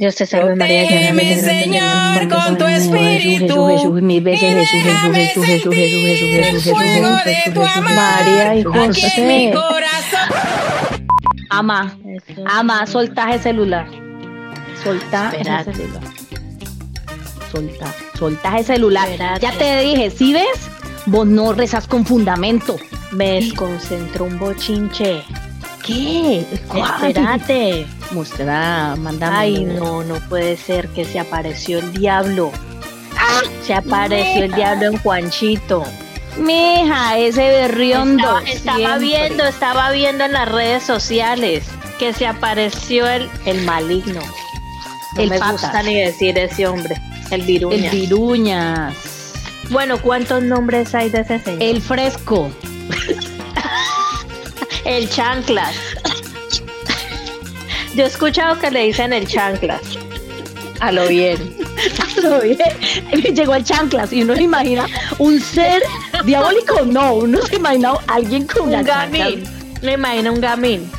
Dios te salve María, llena Protégeme, Señor, con tu espíritu. Jesús, mil veces Jesús, Jesús, Jesús, Jesús, Jesús, Jesús, Jesús, Jesús, Jesús, Jesús. María y mi José. corazón. Ama, ama, solta ese celular. Solta ese celular. Solta, solta ese celular. Ya te dije, ¿sí ves? Vos no rezas con fundamento. Me desconcentró un bochinche. ¿Qué? Espérate. Mostra, mándame. Ay, no, no puede ser que se apareció el diablo. Se apareció el diablo en Juanchito. Mija, ese berriondo. Estaba, estaba viendo, estaba viendo en las redes sociales que se apareció el, el maligno. No El me patas. gusta ni decir ese hombre, el viruña. El viruñas. bueno, ¿cuántos nombres hay de ese señor? El fresco. El chanclas. Yo he escuchado que le dicen el chanclas. A lo bien. Lo bien. Llegó el chanclas y uno se imagina un ser diabólico. No, uno se imagina a alguien con Un gamín. Me imagino un gamín.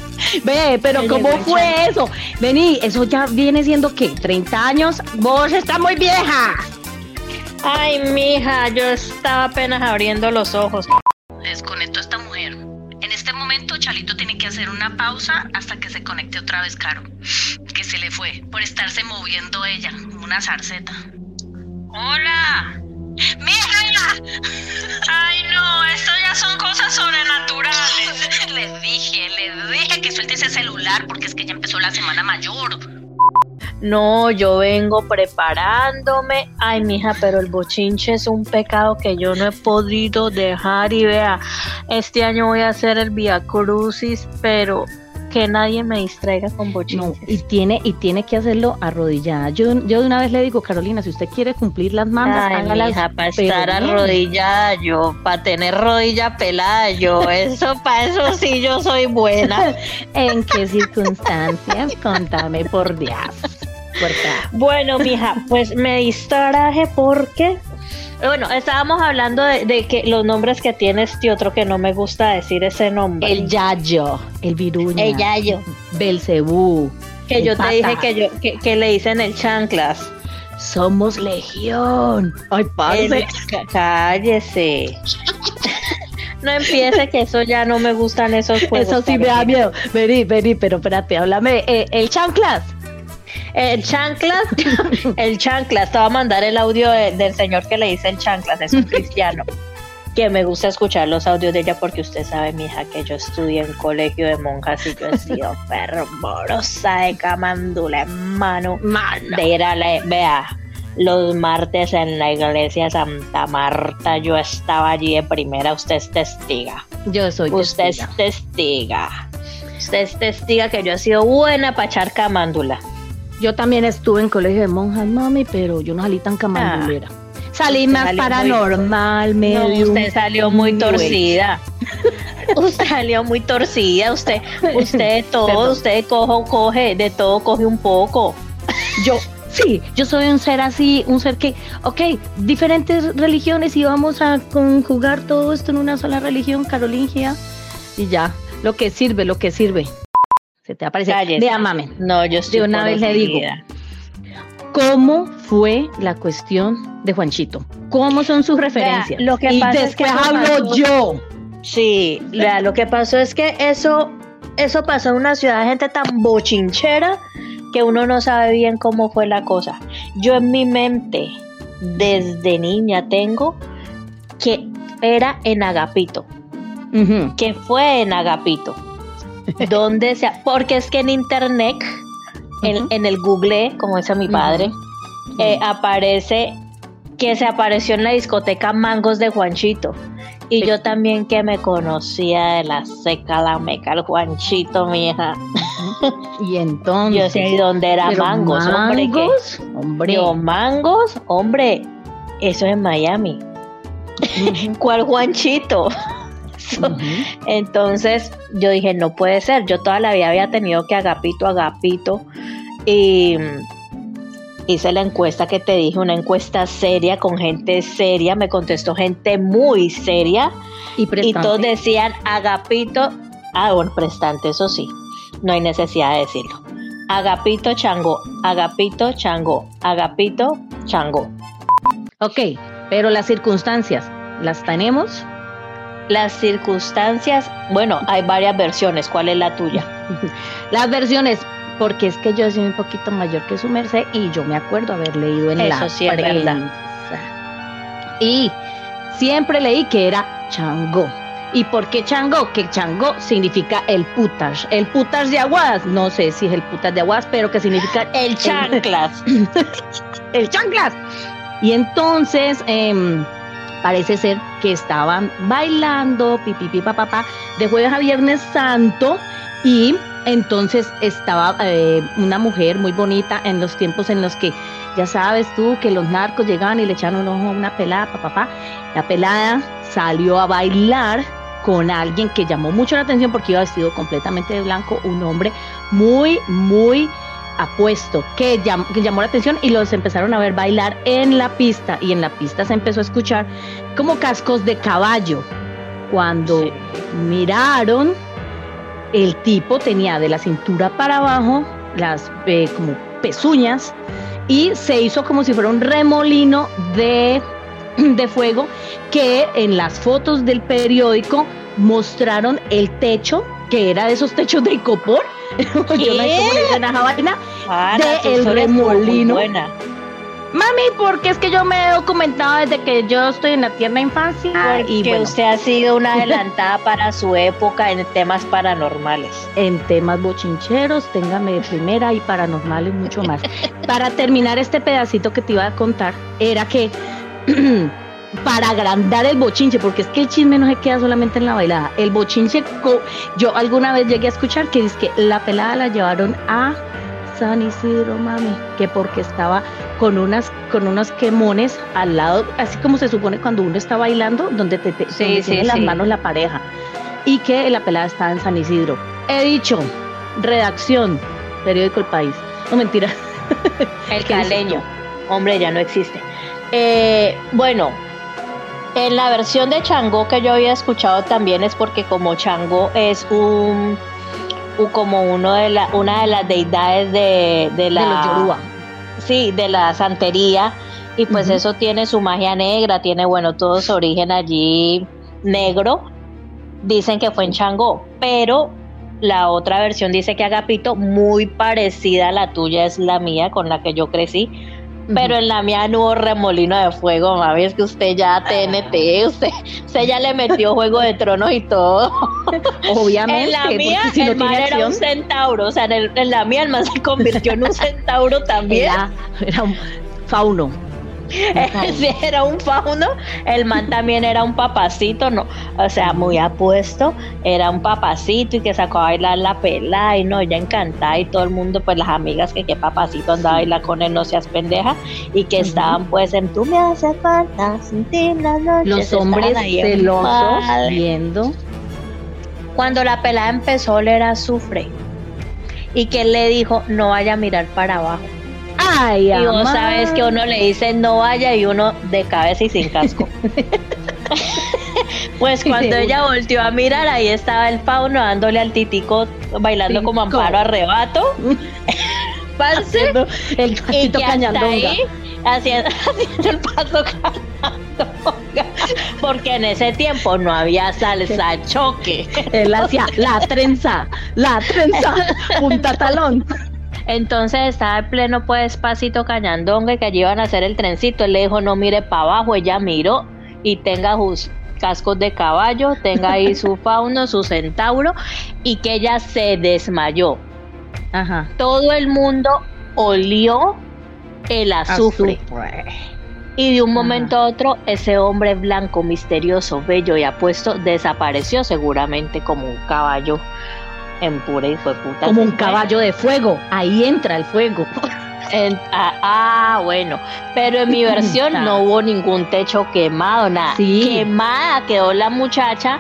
Ve, pero Que ¿cómo fue chanclas. eso? Vení, eso ya viene siendo ¿qué? ¿30 años? Vos estás muy vieja. Ay, mija, yo estaba apenas abriendo los ojos. desconectó a esta mujer. Momento Chalito tiene que hacer una pausa hasta que se conecte otra vez Caro. Que se le fue por estarse moviendo ella, como una zarceta. ¡Hola! ¡Mija! ¡Ay no! Esto ya son cosas sobrenaturales. Les dije, les dije que suelte ese celular porque es que ya empezó la semana mayor. No, yo vengo preparándome. Ay, mija, pero el bochinche es un pecado que yo no he podido dejar. Y vea, este año voy a hacer el Via Crucis, pero que nadie me distraiga con No, bochinches. y tiene, y tiene que hacerlo arrodillada. Yo, yo de una vez le digo, Carolina, si usted quiere cumplir las mandas, Ay, hágalas. para estar arrodillada yo, para tener rodilla pelada yo, eso, para eso sí yo soy buena. ¿En qué circunstancias? Contame por Dios. Puerta. Bueno, mija, pues me distraje porque, bueno, estábamos hablando de, de que los nombres que tiene este otro que no me gusta decir ese nombre. El Yayo, el Viruña, El Yayo. Belcebú. Que el yo te dije que yo que, que le dicen el chanclas. Somos legión. Ay, cá- cállese. No empiece que eso ya no me gustan esos juegos. Eso sí me da miedo. Vení, vení, pero espérate, háblame. Eh, el chanclas. El chanclas, el chanclas, te voy a mandar el audio de- del señor que le dice el chanclas, es un cristiano. Que me gusta escuchar los audios de ella porque usted sabe, mija, que yo estudié en colegio de monjas y yo he sido fervorosa de camandula en mano. De ir a la, vea, los martes en la iglesia Santa Marta, yo estaba allí de primera, usted es testiga. Yo soy Usted testiga. es testiga. Usted es testiga que yo he sido buena para echar camándula. Yo también estuve en colegio de monjas, mami, pero yo no salí tan camandulera. Salí Usted más salió muy- paranormal, No, medio. usted salió muy torcida. Usted salió muy torcida. Usted, usted de todo, Perdón. usted cojo, coge, de todo coge un poco. Yo, sí, yo soy un ser así, un ser que, ok, diferentes religiones y vamos a conjugar todo esto en una sola religión, carolingia, y ya, lo que sirve, lo que sirve. Se te aparece. Cállese. Vea, mami, No, yo estoy De una vez le digo. ¿cómo fue la cuestión de Juanchito? ¿Cómo son sus referencias? lo que y pasa es que después hablo pasó- yo. Sí, vea, lo que pasó es que eso, eso pasó en una ciudad de gente tan bochinchera que uno no sabe bien cómo fue la cosa. Yo en mi mente, desde niña tengo que era en Agapito. Ujú. que fue en Agapito. Donde sea, porque es que en internet, en, el Google, como dice mi padre, eh, aparece que se apareció en la discoteca Mangos de Juanchito. Y Sí. yo también que me conocía de la seca, la meca, el Juanchito, mi hija. Y entonces. Yo sé dónde era Mangos, hombre. Mangos, hombre. Yo, Mangos, hombre, eso es en Miami. ¿Cuál Juanchito? Entonces yo dije, no puede ser. Yo toda la vida había tenido que agapito, agapito. Y mm, hice la encuesta que te dije, una encuesta seria con gente seria. Me contestó gente muy seria. Y todos decían agapito. Ah, bueno, prestante, eso sí. No hay necesidad de decirlo. Agapito chango, agapito chango, agapito chango. Ok, pero las circunstancias, ¿las tenemos? Las circunstancias, bueno, hay varias versiones. ¿Cuál es la tuya? Las versiones, porque es que yo soy un poquito mayor que su merced y yo me acuerdo haber leído en Eso la sí es verdad. prensa. Y siempre leí que era chango. ¿Y por qué chango? Que chango significa el putas. El putas de aguas, no sé si es el putas de aguas, pero que significa El chanclas. el chanclas. Y entonces em, parece ser que estaban bailando, pipi, pipi, pa, pa, de jueves a viernes santo y entonces estaba eh, una mujer muy bonita en los tiempos en los que ya sabes tú que los narcos llegaban y le echaban un ojo a una pelada, pa, pa, pa. La pelada salió a bailar con alguien que llamó mucho la atención porque iba vestido completamente de blanco, un hombre muy, muy apuesto que, llam- que llamó la atención y los empezaron a ver bailar en la pista y en la pista se empezó a escuchar como cascos de caballo. Cuando Sí. miraron, el tipo tenía de la cintura para abajo las eh, como pezuñas y se hizo como si fuera un remolino de, de fuego que en las fotos del periódico mostraron el techo que era de esos techos de icopor yo no sé cómo le a vaina Ana, De el remolino. buena. Mami, porque es que yo me he documentado desde que yo estoy en la tierna infancia y Porque bueno, usted ha sido una adelantada para su época en temas paranormales. en temas bochincheros, téngame de primera y paranormales mucho más. Para terminar este pedacito que te iba a contar, era que para agrandar el bochinche, porque es que el chisme no se queda solamente en la bailada, el bochinche, yo alguna vez llegué a escuchar que dice que la pelada la llevaron a San Isidro, mami, que porque estaba con unas con unos quemones al lado, así como se supone cuando uno está bailando, donde te, te Sí, donde sí, tiene las manos la pareja, y que la pelada estaba en San Isidro. He dicho, redacción, periódico El País. No mentira. El ¿Qué dices caleño. Hombre, ya no existe. Eh, bueno, en la versión de Chango que yo había escuchado también es porque como Chango es un, como uno de la, una de las deidades de, de la De los Yoruba. sí, de la santería y pues eso tiene su magia negra, tiene bueno todo su origen allí negro. Dicen que fue en Changó, pero la otra versión dice que Agapito, muy parecida a la tuya, es la mía con la que yo crecí. Pero en la mía no hubo remolino de fuego, mami. Es que usted ya TNT, usted, usted ya le metió juego de tronos y todo. Obviamente, En la mía, si no el man tiene era un centauro. O sea, en, el- en la mía, el man se convirtió en un centauro también. era, era un fauno. Era un fauno, el man también era un papacito, no, o sea, muy apuesto, era un papacito y que sacó a bailar la pela y no, ella encantada y todo el mundo, pues las amigas que qué papacito andaba a bailar con él, no seas pendeja, y que estaban pues en tú me haces falta, sin ti en las noches", Los hombres celosos viendo. Cuando la pelada empezó a oler azufre. Y que él le dijo, no vaya a mirar para abajo. Ay, Y vos amá. sabes que uno le dice no vaya y uno de cabeza y sin casco. pues cuando ella volteó a mirar, ahí estaba el fauno dándole al titico, bailando como amparo arrebato. Parce, haciendo el pasito cañandonga. ahí, haciendo, haciendo el paso cañandonga. Porque en ese tiempo no había salsa choque. Él hacía la trenza, la trenza, punta talón. Entonces estaba en pleno pues pasito cañandonga que allí iban a hacer el trencito. Él le dijo no mire para abajo, ella miró y tenga sus cascos de caballo, tenga ahí su fauno, su centauro y que ella se desmayó. Ajá. Todo el mundo olió el azufre. Y de un momento a otro, ese hombre blanco, misterioso, bello y apuesto desapareció seguramente como un caballo en pura y fue puta. Como un caballo de fuego. Ahí entra el fuego. En- ah, ah, bueno, pero en mi versión no hubo ningún techo quemado, nada. Sí. Quemada quedó la muchacha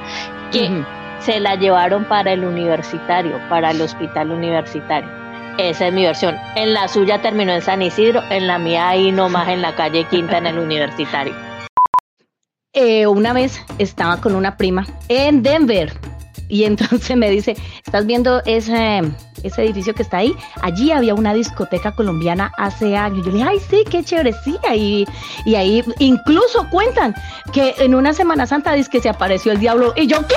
que se la llevaron para el universitario, para el hospital universitario. Esa es mi versión. En la suya terminó en San Isidro, en la mía ahí nomás en la calle Quinta en el universitario. Eh, una vez estaba con una prima en Denver y entonces me dice, ¿estás viendo ese, ese edificio que está ahí? Allí había una discoteca colombiana hace años. Yo le dije, ay, sí, qué chévere, sí. Ahí, y ahí incluso cuentan que en una Semana Santa dice que se apareció el diablo. ¿Y yo qué?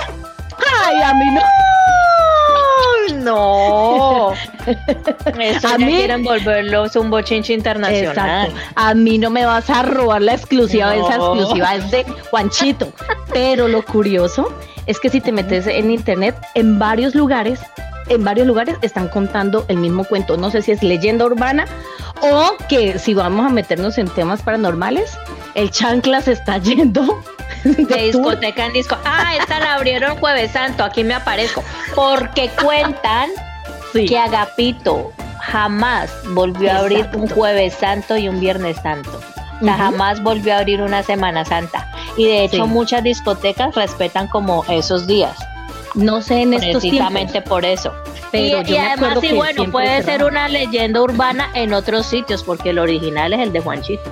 Ay, a mí no. No, eso A ya mí- quieren volverlo un bochinche internacional. Exacto. A mí no me vas a robar la exclusiva, No. esa exclusiva es de Juanchito. Pero lo curioso es que si te metes en internet, en varios lugares, en varios lugares están contando el mismo cuento. No sé si es leyenda urbana o que si vamos a meternos en temas paranormales, el chancla se está yendo de discoteca en disco. Ah, esta la abrieron Jueves Santo, aquí me aparezco. Porque cuentan Sí. que Agapito jamás volvió a abrir un. Jueves Santo y un Viernes Santo. Jamás volvió a abrir una Semana Santa. Y de hecho Sí. muchas discotecas respetan como esos días. No sé en estos Precisamente tiempos. por eso. Pero y, yo y me además, sí, bueno, puede ser una leyenda urbana en otros sitios, porque el original es el de Juanchito.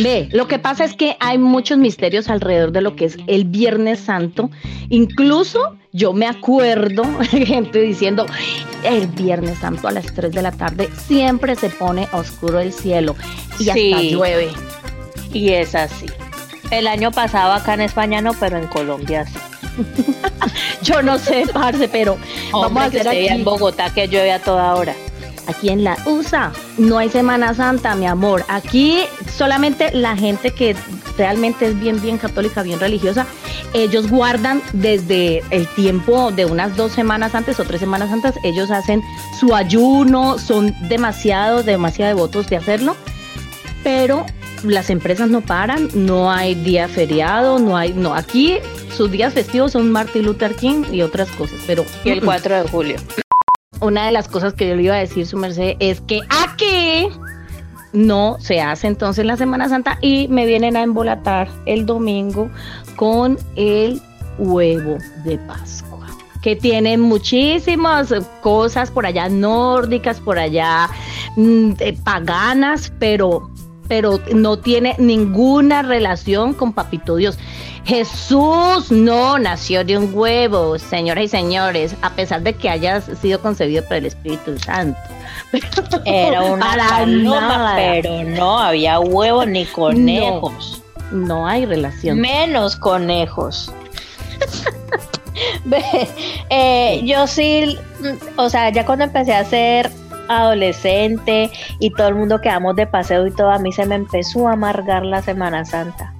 Ve, lo que pasa es que hay muchos misterios alrededor de lo que es el Viernes Santo. Incluso yo me acuerdo gente diciendo, el Viernes Santo a las 3 de la tarde siempre se pone oscuro el cielo y hasta llueve. Y es así. El año pasado acá en España no, pero en Colombia sí. Yo no sé, parce, pero vamos a que hacer aquí, en Bogotá que llueve a toda hora. Aquí en la USA. No hay Semana Santa, mi amor. Aquí solamente la gente que realmente es bien, bien católica, bien religiosa, ellos guardan desde el tiempo de unas dos semanas antes o tres semanas antes, ellos hacen su ayuno, son demasiado, demasiado devotos de hacerlo, pero las empresas no paran, no hay día feriado, no hay, no, aquí sus días festivos son Martin Luther King y otras cosas, pero Y el mm, mm. 4 de julio. Una de las cosas que yo le iba a decir, su merced, es que aquí no se hace entonces la Semana Santa y me vienen a embolatar el domingo con el huevo de Pascua, que tiene muchísimas cosas por allá nórdicas, por allá mm, paganas, pero pero no tiene ninguna relación con Papito Dios. Jesús no nació de un huevo, señoras y señores, a pesar de que haya sido concebido por el Espíritu Santo. Era una paloma, nada. pero no había huevos ni conejos. No hay relación. Menos conejos. Eh, yo sí, o sea, ya cuando empecé a ser adolescente y todo el mundo quedamos de paseo y todo, a mí se me empezó a amargar la Semana Santa.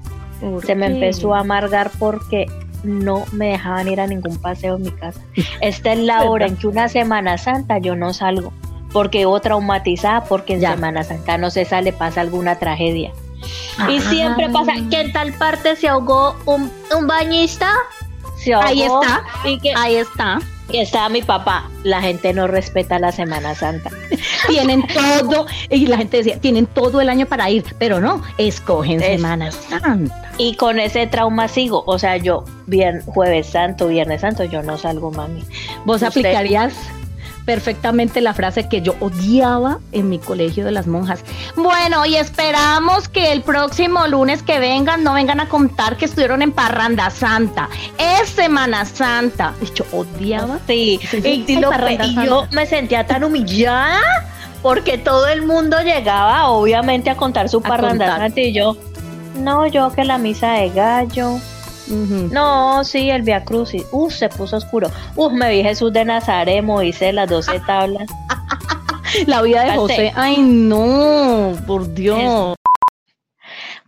Se me empezó a amargar porque no me dejaban ir a ningún paseo en mi casa. Esta es la hora en que una Semana Santa yo no salgo, porque vivo traumatizada, porque en Ya. Semana Santa no se sale, pasa alguna tragedia. Y Ah. siempre pasa que en tal parte se ahogó un, un bañista. Se ahogó, Ahí está. Y que Ahí está. Y estaba mi papá. La gente no respeta la Semana Santa. Tienen todo, y la gente decía, tienen todo el año para ir, pero no, escogen Es- Semana Santa. Y con ese trauma sigo. O sea, yo, bien, Jueves Santo, Viernes Santo, yo no salgo, mami. Vos Usted- aplicarías perfectamente la frase que yo odiaba en mi colegio de las monjas. Bueno, y esperamos que el próximo lunes que vengan no vengan a contar que estuvieron en Parranda Santa. Es Semana Santa. Y yo odiaba. Sí, Sí, sí, y, sí, lo- parranda y yo me sentía tan humillada porque todo el mundo llegaba, obviamente, a contar su A parranda contar. santa y yo, no, yo que la misa de gallo, No, sí, el Via Crucis, uf, se puso oscuro, uf, me vi Jesús de Nazaret, Moisés, las doce tablas. La vida de. José. Ay, no, por Dios.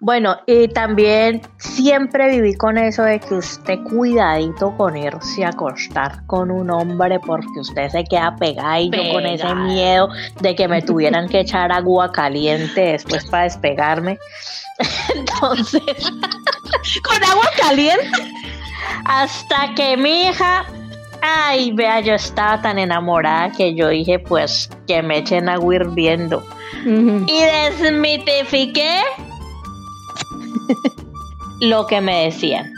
Bueno, y también siempre viví con eso de que usted cuidadito con irse a acostar con un hombre porque usted se queda pegada y yo con ese miedo de que me tuvieran que echar agua caliente después para despegarme. Entonces, Con agua caliente. hasta que mi hija Ay, vea, yo estaba tan enamorada que yo dije, pues, que me echen agua hirviendo. Y desmitifiqué lo que me decían.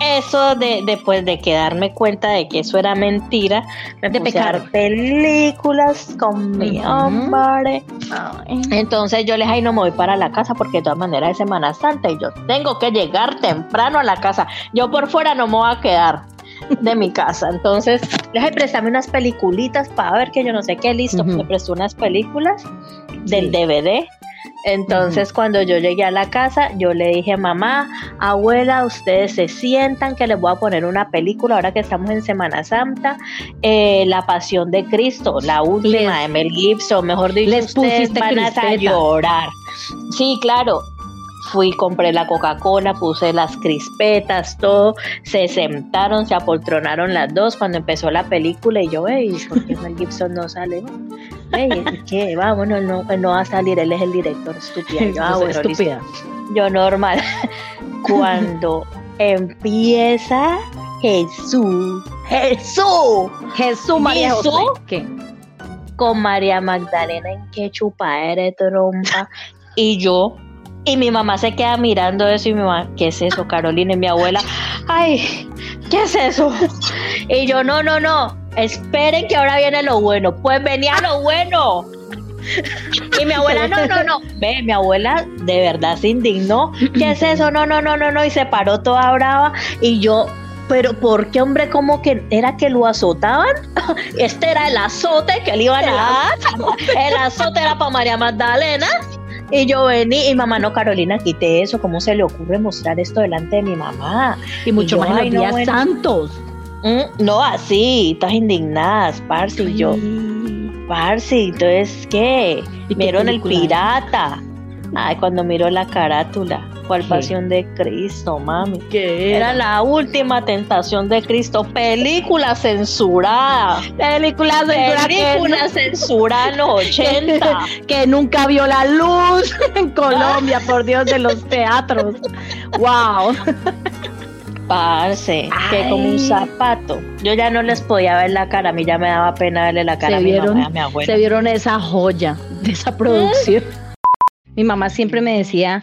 Eso de después de que darme cuenta de que eso era mentira, me De puse a ver pecado. películas con mi hombre. Ay. Entonces yo les ay no me voy para la casa porque de todas maneras es Semana Santa y yo tengo que llegar temprano a la casa. Yo por fuera no me voy a quedar de mi casa. Entonces les ay préstame unas peliculitas para ver que yo no sé qué, listo. Ujú. Me prestó unas películas del Sí. DVD. Entonces cuando yo llegué a la casa, yo le dije, mamá, abuela, ustedes se sientan que les voy a poner una película ahora que estamos en Semana Santa, eh, La Pasión de Cristo, la última Les- de Mel Gibson, mejor dicho, les ustedes pusiste van a llorar. Sí, claro. Fui, compré la Coca-Cola, puse las crispetas, todo. Se sentaron, se apoltronaron las dos cuando empezó la película. Y yo, ey, ¿por qué Mel Gibson no sale? ¿Qué? Vámonos, no, no va a salir, él es el director, estúpida. Yo, ah, bueno, listo. estúpida. Yo normal. Cuando empieza Jesús, Jesús, Jesús María ¿Jesús? José. ¿Qué? con María Magdalena en que chupadera de trompa. y yo, y mi mamá se queda mirando eso y mi mamá, ¿qué es eso, Carolina? Y mi abuela, ay, ¿qué es eso? Y yo, no, no, no, esperen que ahora viene lo bueno. Pues venía lo bueno. Y mi abuela, no, no, no. Ve, mi abuela de verdad se indignó. ¿Qué es eso? No, no, no, no, no. Y se paró toda brava. Y yo, pero ¿por qué, hombre? ¿Cómo que era que lo azotaban? Este era el azote que le iban a dar. El azote era para María Magdalena. Y yo vení, y mamá, no, Carolina, quite eso. ¿Cómo se le ocurre mostrar esto delante de mi mamá? Y mucho yo, más en los no, días bueno. santos. Mm, no, así, estás indignadas, parce. Y yo, parce, entonces, ¿qué? ¿Y qué Vieron el pirata. Ay, cuando miró la carátula. ¿Cuál ¿Qué? pasión de Cristo, mami? ¿Qué Era la última tentación de Cristo. Película censurada. película censura que, Película censurada en los 80. que nunca vio la luz en Colombia, por Dios, de los teatros. ¡Wow! Parce, que como un zapato. Yo ya no les podía ver la cara. A mí ya me daba pena verle la cara Se a mi vieron, mamá y a mi abuela. se vieron esa joya de esa producción. Mi mamá siempre me decía,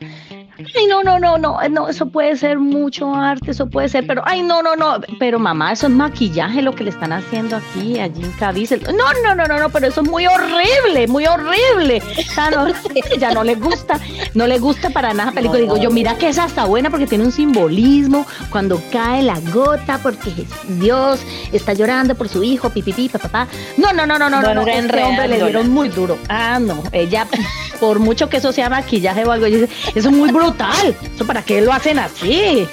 ay, no, no, no, no, no, eso puede ser mucho arte, eso puede ser, pero, ay, no, no, no, pero mamá, eso es maquillaje lo que le están haciendo aquí, allí en Caviezel. No, no, no, no, no, pero eso es muy horrible, muy horrible. Sea, no, ya no le gusta, no le gusta para nada la película. Digo yo, mira que esa está buena porque tiene un simbolismo, cuando cae la gota, porque Dios está llorando por su hijo, pipipi, papá. No, no, no, no, no, no, no, este hombre le dieron muy duro. Ah, no, ella, por mucho que eso sea maquillaje o algo, ella dice, eso es muy brutal. ¿Eso para qué lo hacen así?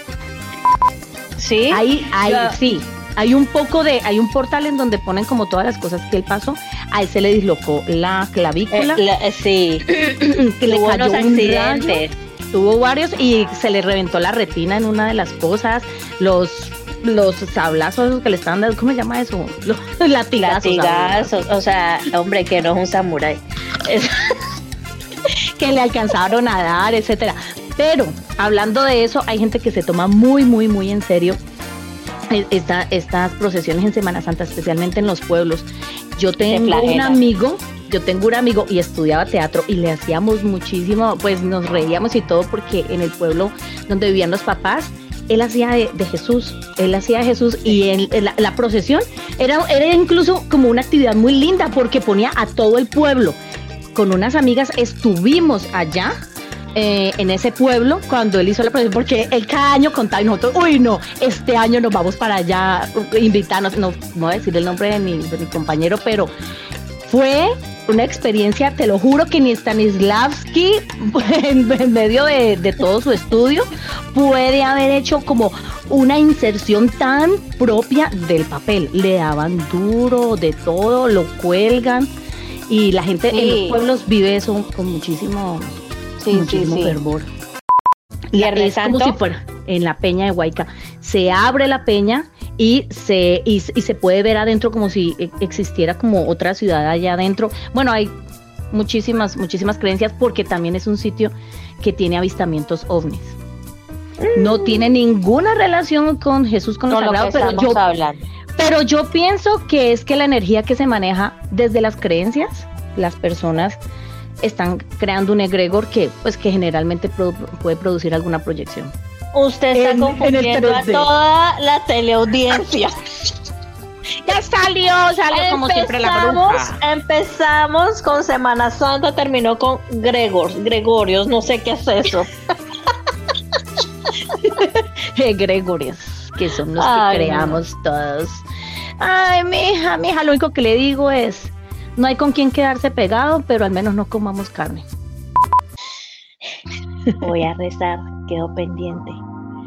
Sí. Ahí, ahí, sí. Hay un poco de, hay un portal en donde ponen como todas las cosas que él pasó. A él se le dislocó la Eh, clavícula, la- eh, sí. que le Hubo cayó un accidentes. rayo, tuvo varios y se le reventó la retina en una de las cosas. Los, los sablazos que le estaban dando, ¿cómo se llama eso? Los latigazos. Latigazos. O sea, hombre, que no es un samurái. Que le alcanzaron a dar, etcétera. Pero hablando de eso, hay gente que se toma muy, muy, muy en serio esta- estas procesiones en Semana Santa, especialmente en los pueblos. Yo tengo un amigo, yo tengo un amigo y estudiaba teatro y le hacíamos muchísimo, pues nos reíamos y todo porque en el pueblo donde vivían los papás, él hacía de, de Jesús, él hacía de Jesús y en, en la, la procesión era, era incluso como una actividad muy linda porque ponía a todo el pueblo. Con unas amigas estuvimos allá eh, en ese pueblo cuando él hizo la procesión, porque él cada año contaba y nosotros, uy, no, este año nos vamos para allá, invitarnos, no, no voy a decir el nombre de mi, de mi compañero, pero fue una experiencia, te lo juro que ni Stanislavski, en, en medio de, de todo su estudio, puede haber hecho como una inserción tan propia del papel. Le daban duro de todo, lo cuelgan y la gente en los pueblos vive eso con muchísimo, Sí, muchísimo sí, sí. fervor. Viernes es como si fuera en la peña de Huayca. Se abre la peña y se, y, y se puede ver adentro como si e- existiera como otra ciudad allá adentro. Bueno, hay muchísimas, muchísimas creencias porque también es un sitio que tiene avistamientos ovnis. No tiene ninguna relación con Jesús con Con lo pero yo hablando. Pero yo pienso que es que la energía que se maneja desde las creencias, las personas están creando un egregor que, pues, que generalmente produ- puede producir alguna proyección. Usted está En- en el confundiendo a 3D. toda la teleaudiencia. Ya salió, salió como siempre la Empezamos- bruja. Empezamos con Semana Santa, terminó con Gregor, Gregorios, no sé qué es eso. Egregores, que son los Ay, que creamos todos. Ay, mija, mija, lo único que le digo es, no hay con quién quedarse pegado, pero al menos no comamos carne. Voy a rezar, quedo pendiente.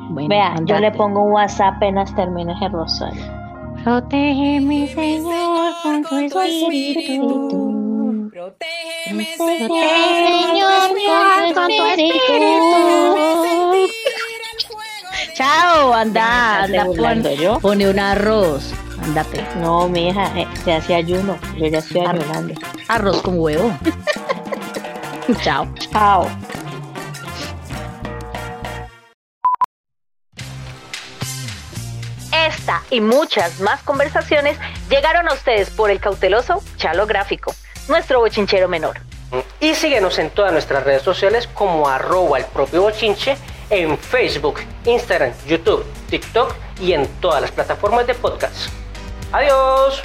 Bueno, Vea, yo le pongo un WhatsApp apenas termine el rosario. Protégeme, Señor, con tu espíritu. Protégeme, Señor, con tu espíritu. Chao, anda, ¿Me anda, pon- yo? pone un arroz. Ándate, No, mi hija, eh, se hace ayuno. Yo ya estoy Ar- ayunando. arroz con huevo. Chao. Chao. Esta y muchas más conversaciones llegaron a ustedes por el cauteloso Chalo Gráfico, nuestro bochinchero menor. Y síguenos en todas nuestras redes sociales como arroba el propio bochinche en Facebook, Instagram, YouTube, TikTok y en todas las plataformas de podcast. Adiós.